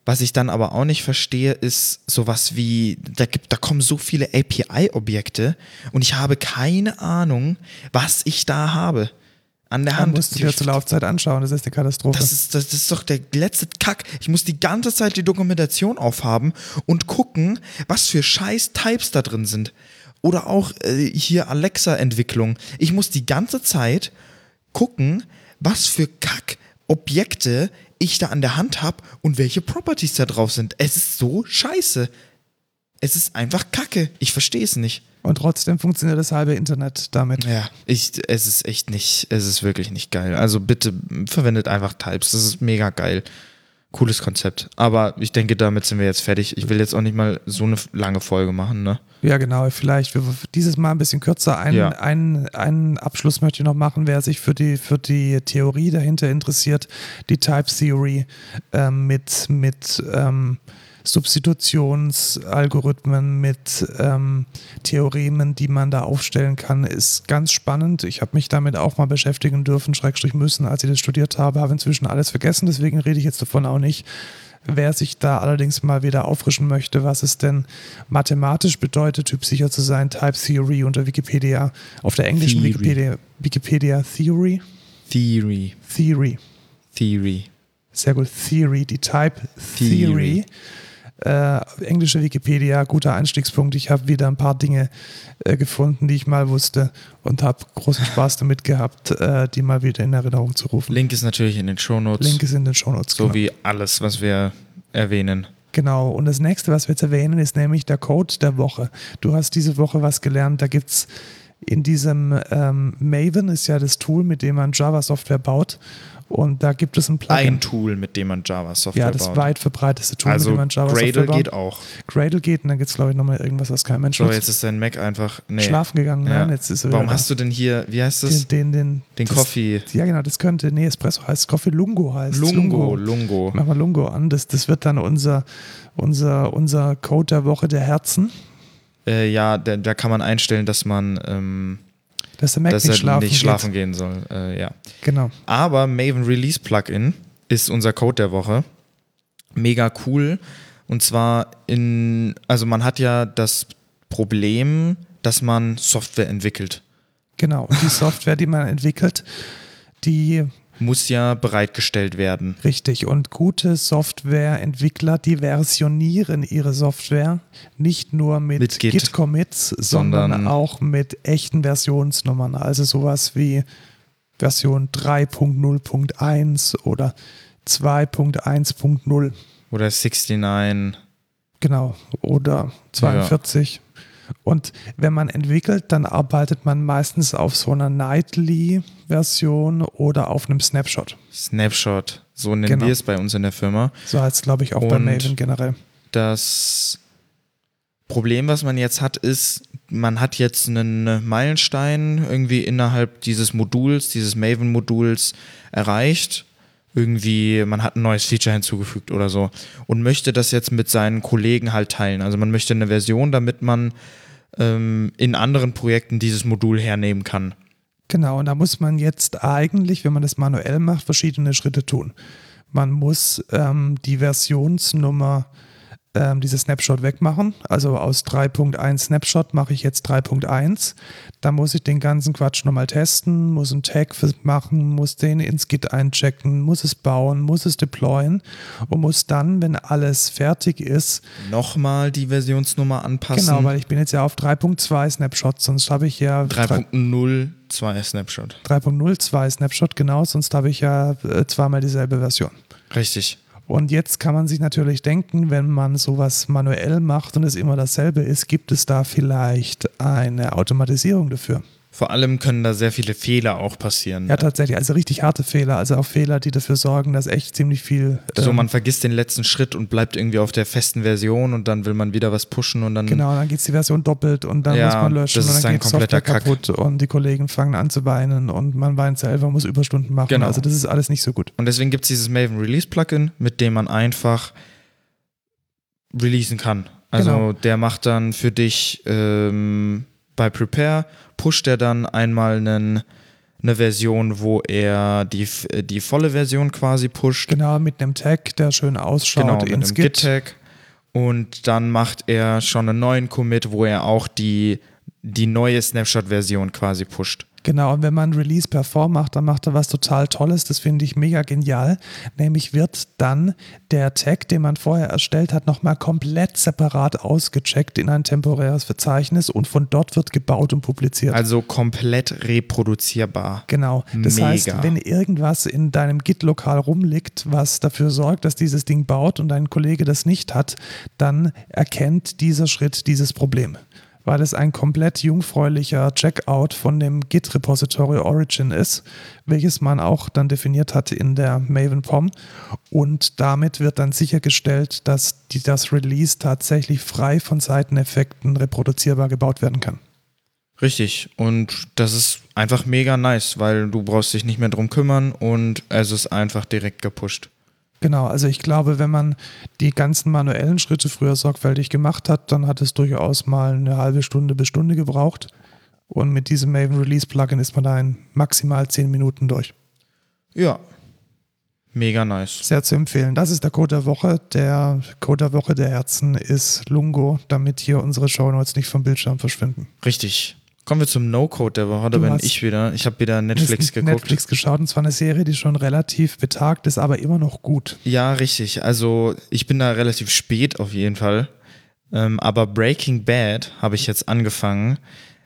Was ich dann aber auch nicht verstehe, ist sowas wie, da gibt, da kommen so viele API-Objekte und ich habe keine Ahnung, was ich da habe. An der Hand. musst du dir zur Laufzeit anschauen, das ist eine Katastrophe. Das ist, das ist doch der letzte Kack. Ich muss die ganze Zeit die Dokumentation aufhaben und gucken, was für scheiß Types da drin sind. Oder auch äh, hier Alexa-Entwicklung. Ich muss die ganze Zeit gucken, was für Kack-Objekte ich da an der Hand habe und welche Properties da drauf sind. Es ist so scheiße. Es ist einfach Kacke. Ich verstehe es nicht. Und trotzdem funktioniert das halbe Internet damit. Ja, ich, es ist echt nicht, es ist wirklich nicht geil. Also bitte verwendet einfach Types, das ist mega geil. Cooles Konzept. Aber ich denke, damit sind wir jetzt fertig. Ich will jetzt auch nicht mal so eine lange Folge machen, ne? Ja, genau. Vielleicht wir- dieses Mal ein bisschen kürzer. Einen, Ja. einen, einen Abschluss möchte ich noch machen, wer sich für die, für die Theorie dahinter interessiert. Die Type Theory ähm, mit, mit ähm, Substitutionsalgorithmen, mit ähm, Theoremen, die man da aufstellen kann, ist ganz spannend. Ich habe mich damit auch mal beschäftigen dürfen, Schrägstrich müssen, als ich das studiert habe. Habe inzwischen alles vergessen, deswegen rede ich jetzt davon auch nicht. Wer sich da allerdings mal wieder auffrischen möchte, was es denn mathematisch bedeutet, typsicher zu sein, Type Theory unter Wikipedia, auf der englischen Theory. Wikipedia, Wikipedia Theory, Theory. Theory, Theory. sehr gut, Theory, die Type Theory. Theory. Äh, englische Wikipedia, guter Einstiegspunkt. Ich habe wieder ein paar Dinge äh, gefunden, die ich mal wusste und habe großen Spaß damit gehabt, äh, die mal wieder in Erinnerung zu rufen. Link ist natürlich in den Shownotes. Link ist in den Shownotes. so genau. wie alles, was wir erwähnen. Genau, und das nächste, was wir jetzt erwähnen, ist nämlich der Code der Woche. Du hast diese Woche was gelernt, da gibt es in diesem ähm, Maven, ist ja das Tool, mit dem man Java-Software baut. Und da gibt es ein Plugin. Ein Tool, mit dem man Java-Software ja, baut. das weit verbreiteste Tool, also mit dem man Java-Software Gradle baut. geht auch. Gradle geht und dann gibt es, glaube ich, nochmal irgendwas, was kein Mensch So, nutzt. jetzt ist dein Mac einfach. Nee. Schlafen gegangen, Ja. nein, jetzt ist Warum hast du denn hier, wie heißt da. das? den, den, den, Den das, Coffee. Ja, genau, das könnte, nee, Espresso heißt Coffee Lungo heißt Lungo, Lungo. Mach mal Lungo an, das, das wird dann unser, unser, unser Code der Woche der Herzen, Äh, ja, da, da kann man einstellen, dass man ähm, dass der Mac dass nicht er schlafen, nicht schlafen gehen soll. Äh, ja. Genau. Aber Maven Release Plugin ist unser Code der Woche. Mega cool. Und zwar in, also man hat ja das Problem, dass man Software entwickelt. Genau. Und die Software, die man entwickelt, die Muss ja bereitgestellt werden. richtig und gute Softwareentwickler, die versionieren ihre Software nicht nur mit, Mit Git, Git-Commits, sondern, sondern- auch mit echten Versionsnummern. Also sowas wie Version 3.0.1 oder 2.1.0. Oder 69. Genau, oder 42. Und wenn man entwickelt, dann arbeitet man meistens auf so einer Nightly-Version oder auf einem Snapshot. Snapshot. So nennen Genau. wir es bei uns in der Firma. So heißt es, glaube ich, auch bei Und- Maven generell. Das Problem, was man jetzt hat, ist, man hat jetzt einen Meilenstein irgendwie innerhalb dieses Moduls, dieses Maven-Moduls erreicht. Irgendwie, man hat ein neues Feature hinzugefügt oder so und möchte das jetzt mit seinen Kollegen halt teilen. Also man möchte eine Version, damit man ähm, in anderen Projekten dieses Modul hernehmen kann. Genau, und da muss man jetzt eigentlich, wenn man das manuell macht, verschiedene Schritte tun. Man muss ähm, die Versionsnummer, ähm, diese Snapshot wegmachen. Also aus 3.1 Snapshot mache ich jetzt 3.1. Da muss ich den ganzen Quatsch nochmal testen, muss einen Tag machen, muss den ins Git einchecken, muss es bauen, muss es deployen und muss dann, wenn alles fertig ist, Nochmal die Versionsnummer anpassen. genau, weil ich bin jetzt ja auf 3.2 Snapshot, sonst habe ich ja 3.0 2 Snapshot. 3.02 Snapshot, genau, sonst habe ich ja äh, zweimal dieselbe Version. Richtig. Und jetzt kann man sich natürlich denken, wenn man sowas manuell macht und es immer dasselbe ist, gibt es da vielleicht eine Automatisierung dafür. Vor allem können da sehr viele Fehler auch passieren. Ja, tatsächlich, also richtig harte Fehler, also auch Fehler, die dafür sorgen, dass echt ziemlich viel. So, ähm, man vergisst den letzten Schritt und bleibt irgendwie auf der festen Version und dann will man wieder was pushen und dann. Genau, dann geht die Version doppelt und dann Ja, muss man löschen das und ist dann ein geht kompletter Software Kack. kaputt und die Kollegen fangen an zu weinen und man weint selber, muss Überstunden machen. Genau. Also das ist alles nicht so gut. Und deswegen gibt es dieses Maven Release Plugin, mit dem man einfach releasen kann. Also Genau. der macht dann für dich ähm, bei Prepare, pusht er dann einmal einen, eine Version, wo er die, die volle Version quasi pusht. Genau, mit einem Tag, der schön ausschaut Genau, mit ins einem Git. Git-Tag. Und dann macht er schon einen neuen Commit, wo er auch die, die neue Snapshot-Version quasi pusht. Genau, und wenn man Release per Form macht, dann macht er was total Tolles. Das finde ich mega genial. Nämlich wird dann der Tag, den man vorher erstellt hat, nochmal komplett separat ausgecheckt in ein temporäres Verzeichnis und von dort wird gebaut und publiziert. Also komplett reproduzierbar. Genau. Das Mega. heißt, wenn irgendwas in deinem Git-Lokal rumliegt, was dafür sorgt, dass dieses Ding baut und dein Kollege das nicht hat, dann erkennt dieser Schritt dieses Problem. Weil es ein komplett jungfräulicher Checkout von dem Git-Repository Origin ist, welches man auch dann definiert hat in der Maven POM. Und damit wird dann sichergestellt, dass die, das Release tatsächlich frei von Seiteneffekten reproduzierbar gebaut werden kann. Richtig. Und das ist einfach mega nice, weil du brauchst dich nicht mehr drum kümmern und es ist einfach direkt gepusht. Genau, also ich glaube, wenn man die ganzen manuellen Schritte früher sorgfältig gemacht hat, dann hat es durchaus mal eine halbe Stunde bis Stunde gebraucht. Und mit diesem Maven Release Plugin ist man da in maximal zehn Minuten durch. Ja. Mega nice. Sehr zu empfehlen. Das ist der Code der Woche. Der Code der Woche der Herzen ist Lungo, damit hier unsere Shownotes nicht vom Bildschirm verschwinden. Richtig. Kommen wir zum No-Code der Woche. Da bin ich wieder. Ich habe wieder Netflix geguckt. Netflix geschaut und zwar eine Serie, die schon relativ betagt ist, aber immer noch gut. Ja, richtig. Also ich bin da relativ spät auf jeden Fall. Ähm, aber Breaking Bad habe ich jetzt angefangen.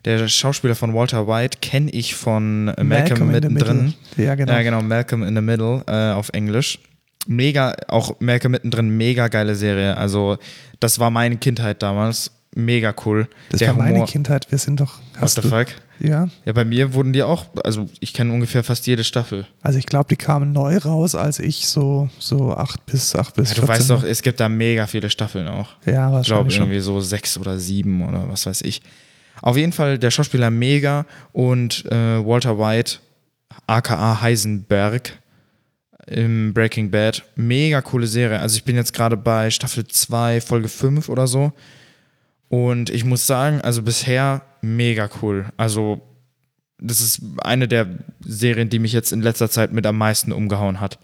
Der Schauspieler von Walter White kenne ich von Malcolm, in the mittendrin. Middle. Ja, genau. Ja, genau, Malcolm in the Middle äh, auf Englisch. mega, auch Merke mittendrin, mega geile Serie. Also, das war meine Kindheit damals. Mega cool. Das Der war meine Humor- Kindheit. Wir sind doch. What Hast the du, fuck? ja. Ja, bei mir wurden die auch, also ich kenne ungefähr fast jede Staffel. Also ich glaube, die kamen neu raus, als ich so, so acht bis acht bis Ja, du 14 weißt doch, es gibt da mega viele Staffeln auch. Ja, Ich glaube wahrscheinlich schon. irgendwie so sechs oder sieben oder was weiß ich. Auf jeden Fall der Schauspieler mega und äh, Walter White, aka Heisenberg im Breaking Bad, mega coole Serie. Also ich bin jetzt gerade bei Staffel 2, Folge 5 oder so. Und ich muss sagen, also bisher mega cool. Also das ist eine der Serien, die mich jetzt in letzter Zeit mit am meisten umgehauen hat.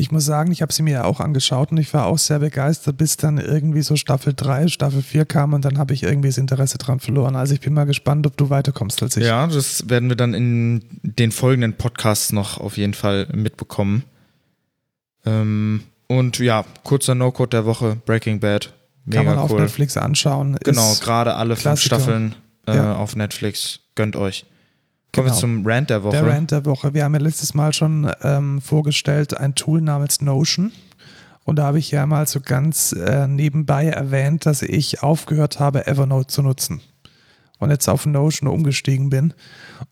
Ich muss sagen, ich habe sie mir ja auch angeschaut und ich war auch sehr begeistert, bis dann irgendwie so Staffel 3, Staffel 4 kam und dann habe ich irgendwie das Interesse dran verloren. Also ich bin mal gespannt, ob du weiterkommst als ich. Ja, das werden wir dann in den folgenden Podcasts noch auf jeden Fall mitbekommen. Ähm, und ja, kurzer No-Code der Woche, Breaking Bad. Mega Kann man auf cool. Netflix anschauen. Genau, gerade alle fünf Klassiker. Staffeln äh, Ja. auf Netflix. Gönnt euch. Kommen Genau. wir zum Rant der Woche. Der Rant der Woche. Wir haben ja letztes Mal schon ähm, vorgestellt ein Tool namens Notion. Und da habe ich ja mal so ganz äh, nebenbei erwähnt, dass ich aufgehört habe, Evernote zu nutzen. Und jetzt auf Notion umgestiegen bin.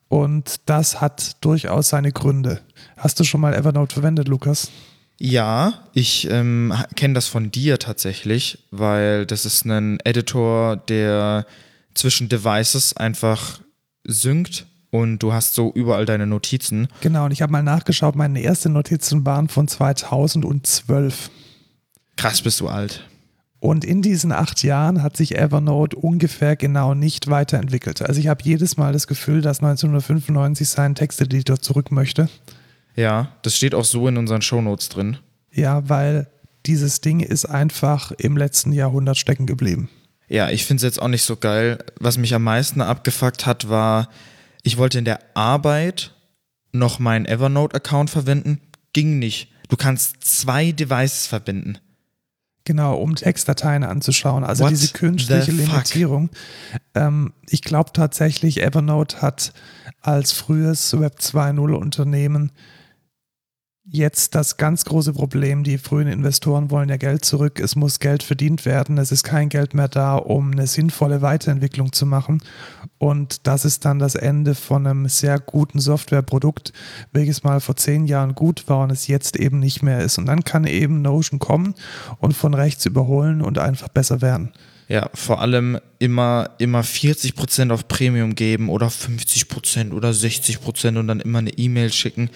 Und das hat durchaus seine Gründe. Hast du schon mal Evernote verwendet, Lukas? Ja, ich ähm, kenne das von dir tatsächlich, weil das ist ein Editor, der zwischen Devices einfach synkt und du hast so überall deine Notizen. Genau, und ich habe mal nachgeschaut, meine ersten Notizen waren von 2012. Krass, bist du alt. Und in diesen acht Jahren hat sich Evernote ungefähr genau nicht weiterentwickelt. Also ich habe jedes Mal das Gefühl, dass 1995 sein Texteditor zurück möchte. Ja, das steht auch so in unseren Shownotes drin. Ja, weil dieses Ding ist einfach im letzten Jahrhundert stecken geblieben. Ja, ich finde es jetzt auch nicht so geil. Was mich am meisten abgefuckt hat, war, ich wollte in der Arbeit noch meinen Evernote-Account verwenden. Ging nicht. Du kannst zwei Devices verbinden. Genau, um Textdateien anzuschauen. Also What diese künstliche? Limitierung. Ähm, ich glaube tatsächlich, Evernote hat als frühes Web 2.0 Unternehmen jetzt das ganz große Problem, die frühen Investoren wollen ja Geld zurück, es muss Geld verdient werden, es ist kein Geld mehr da, um eine sinnvolle Weiterentwicklung zu machen. Und das ist dann das Ende von einem sehr guten Softwareprodukt, welches mal vor zehn Jahren gut war und es jetzt eben nicht mehr ist. Und dann kann eben Notion kommen und von rechts überholen und einfach besser werden. Ja, vor allem immer, immer 40% auf Premium geben oder 50% oder 60% und dann immer eine E-Mail schicken.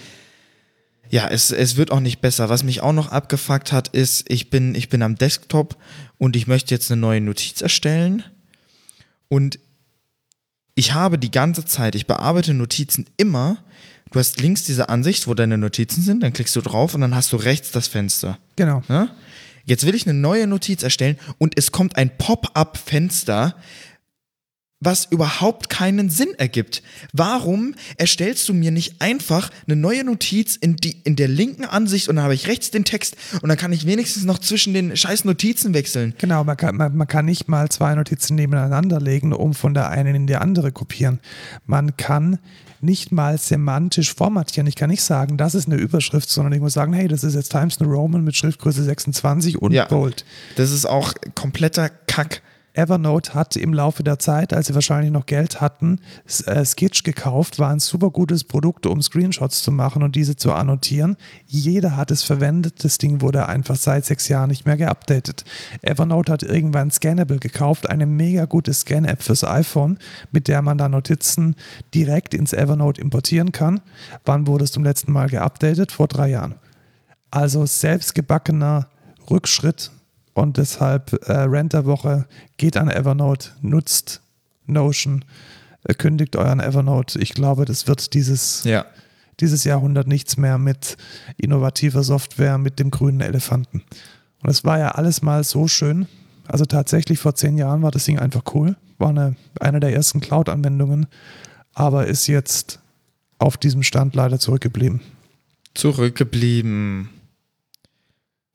Ja, es, es wird auch nicht besser. Was mich auch noch abgefuckt hat, ist, ich bin, ich bin am Desktop und ich möchte jetzt eine neue Notiz erstellen. Und ich habe die ganze Zeit, ich bearbeite Notizen immer. Du hast links diese Ansicht, wo deine Notizen sind, dann klickst du drauf und dann hast du rechts das Fenster. Genau. Ne? Jetzt will ich eine neue Notiz erstellen und es kommt ein Pop-up-Fenster, was überhaupt keinen Sinn ergibt. Warum erstellst du mir nicht einfach eine neue Notiz in, die, in der linken Ansicht und dann habe ich rechts den Text und dann kann ich wenigstens noch zwischen den scheiß Notizen wechseln? Genau, man kann, man, man kann nicht mal zwei Notizen nebeneinander legen, um von der einen in die andere kopieren. Man kann nicht mal semantisch formatieren. Ich kann nicht sagen, das ist eine Überschrift, sondern ich muss sagen, hey, das ist jetzt Times New Roman mit Schriftgröße 26 und Ja. Bold. Das ist auch kompletter Kack. Evernote hat im Laufe der Zeit, als sie wahrscheinlich noch Geld hatten, äh, Sketch gekauft, war ein super gutes Produkt, um Screenshots zu machen und diese zu annotieren. Jeder hat es verwendet. Das Ding wurde einfach seit sechs Jahren nicht mehr geupdatet. Evernote hat irgendwann Scannable gekauft, eine mega gute Scan-App fürs iPhone, mit der man da Notizen direkt ins Evernote importieren kann. Wann wurde es zum letzten Mal geupdatet? Vor drei Jahren. Also selbstgebackener Rückschritt und deshalb äh, Rent der Woche, geht an Evernote, nutzt Notion, äh, kündigt euren Evernote. Ich glaube, das wird dieses, Ja. dieses Jahrhundert nichts mehr mit innovativer Software, mit dem grünen Elefanten. Und es war ja alles mal so schön. Also tatsächlich vor zehn Jahren war das Ding einfach cool. War eine, eine der ersten Cloud-Anwendungen, aber ist jetzt auf diesem Stand leider zurückgeblieben. Zurückgeblieben.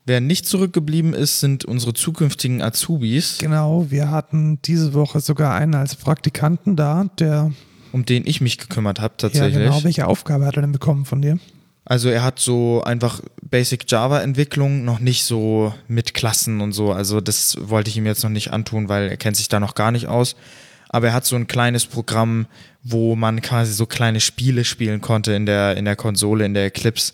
Wer nicht zurückgeblieben ist, sind unsere zukünftigen Azubis, Genau, wir hatten diese Woche sogar einen als Praktikanten da, der um den ich mich gekümmert habe ja tatsächlich. genau, welche Aufgabe hat er denn bekommen von dir? Also er hat so einfach Basic Java Entwicklung, noch nicht so mit Klassen und so. Also das wollte ich ihm jetzt noch nicht antun, weil er kennt sich da noch gar nicht aus. Aber er hat so ein kleines Programm, wo man quasi so kleine Spiele spielen konnte in der, in der Konsole, in der Eclipse.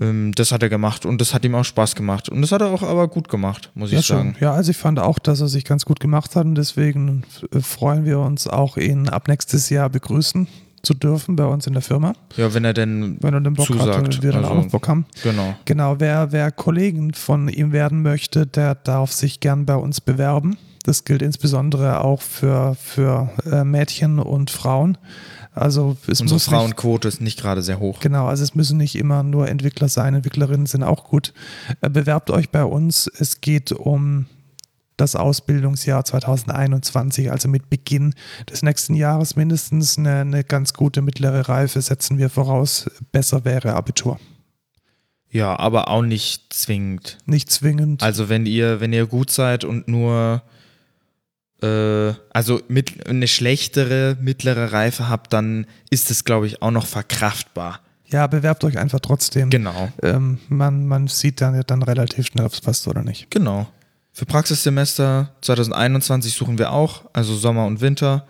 Ähm, das hat er gemacht und das hat ihm auch Spaß gemacht. Und das hat er auch aber gut gemacht, muss Ja, ich sagen. schon. Ja, also ich fand auch, dass er sich ganz gut gemacht hat und deswegen äh, freuen wir uns auch, ihn ab nächstes Jahr begrüßen zu dürfen bei uns in der Firma, Ja, wenn er denn wenn er den Bock zusagt. hat wir dann Also, auch noch Bock haben. Genau. Genau, wer, wer Kollegen von ihm werden möchte, der darf sich gern bei uns bewerben. Das gilt insbesondere auch für, für äh, Mädchen und Frauen. Also es Unsere muss nicht, Frauenquote ist nicht gerade sehr hoch. Genau, also es müssen nicht immer nur Entwickler sein, Entwicklerinnen sind auch gut. Äh, Bewerbt euch bei uns. Es geht um das Ausbildungsjahr 2021, also mit Beginn des nächsten Jahres mindestens eine, eine ganz gute mittlere Reife setzen wir voraus. Besser wäre Abitur. Ja, aber auch nicht zwingend. Nicht zwingend. Also wenn ihr, wenn ihr gut seid und nur äh, also mit, eine schlechtere mittlere Reife habt, dann ist es, glaube ich, auch noch verkraftbar. ja, bewerbt euch einfach trotzdem. Genau. Ähm, man, man sieht dann, dann relativ schnell, ob es passt oder nicht. Genau. Für Praxissemester 2021 suchen wir auch, also Sommer und Winter.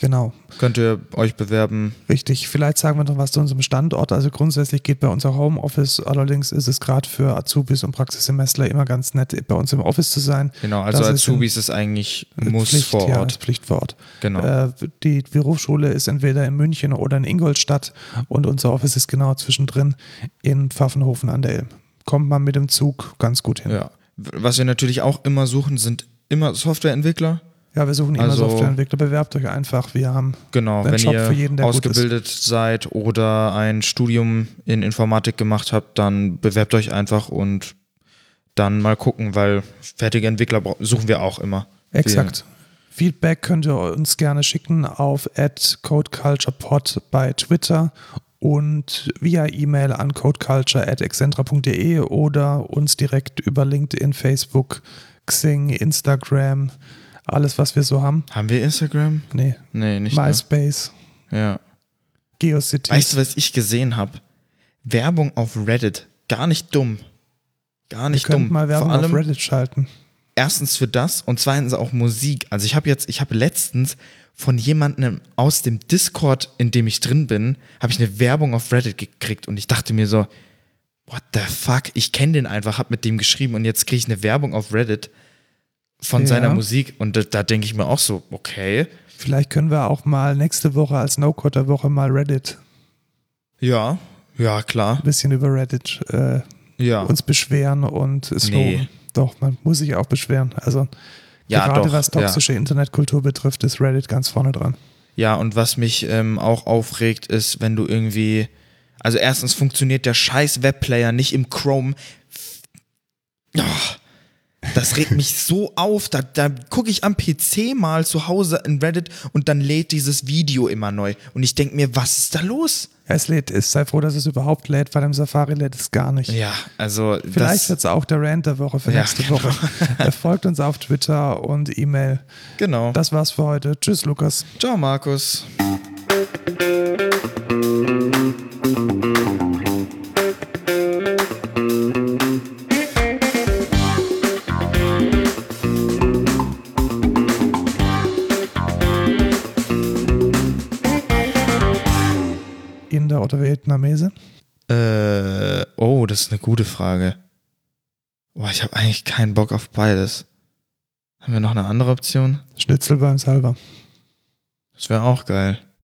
Genau, Könnt ihr euch bewerben. richtig. Vielleicht sagen wir noch was zu unserem Standort. Also grundsätzlich geht bei uns auch Homeoffice. Allerdings ist es gerade für Azubis und Praxissemestler immer ganz nett, bei uns im Office zu sein. Genau, also Das ist in- Azubis ist eigentlich muss Pflicht, vor Ja, Ort. ist Pflicht vor Ort. Genau. Äh, die Berufsschule ist entweder in München oder in Ingolstadt und unser Office ist genau zwischendrin in Pfaffenhofen an der Ilm. Kommt man mit dem Zug ganz gut hin. Ja. Was wir natürlich auch immer suchen, sind immer Softwareentwickler. Ja, wir suchen immer Also- Softwareentwickler. Bewerbt euch einfach. Wir haben Genau, Ein wenn Job ihr für jeden, der gut ausgebildet seid oder ein Studium in Informatik gemacht habt, dann bewerbt euch einfach und dann mal gucken, weil fertige Entwickler suchen wir auch immer. Exakt. Feedback könnt ihr uns gerne schicken auf codeculturepod bei Twitter und via E-Mail an codeculture.excentra.de oder uns direkt über LinkedIn, Facebook, Xing, Instagram, alles, was wir so haben. Wir, haben wir Instagram? Nee, Nee, nicht. MySpace, Ja. GeoCities. Weißt du, was ich gesehen habe? Werbung auf Reddit. Gar nicht dumm. Gar nicht könnt dumm. mal Werbung Vor allem auf Reddit schalten. erstens für das und zweitens auch Musik. Also ich habe jetzt, ich habe letztens von jemandem aus dem Discord, in dem ich drin bin, habe ich eine Werbung auf Reddit gekriegt und ich dachte mir so, what the fuck? Ich kenne den einfach, habe mit dem geschrieben und jetzt kriege ich eine Werbung auf Reddit von Ja. seiner Musik und da, da denke ich mir auch so, okay, Vielleicht können wir auch mal nächste Woche als No-Code der Woche mal Reddit, ja, ja klar, ein bisschen über Reddit äh, ja, uns beschweren und es Nee. Doch, man muss sich auch beschweren. Also ja gerade doch, was ja. toxische Internetkultur betrifft, ist Reddit ganz vorne dran. Ja, und was mich ähm, auch aufregt, ist, wenn du irgendwie. Also, erstens funktioniert der scheiß Webplayer nicht im Chrome. Oh, das regt mich so auf. Da, da gucke ich am PC mal zu Hause in Reddit und dann lädt dieses Video immer neu. Und ich denke mir, was ist da los? Es lädt, es sei froh, dass es überhaupt lädt, weil im Safari lädt es gar nicht. Ja, also. Vielleicht wird es auch der Rant der Woche für Ja, nächste genau. Woche. Er folgt uns auf Twitter und E-Mail. Genau. Das war's für heute. Tschüss, Lukas. Ciao, Markus. Inder oder Vietnamese? Äh, oh, das ist eine gute Frage. Boah, ich habe eigentlich keinen Bock auf beides. Haben wir noch eine andere Option? Schnitzel beim Salver. Das wäre auch geil.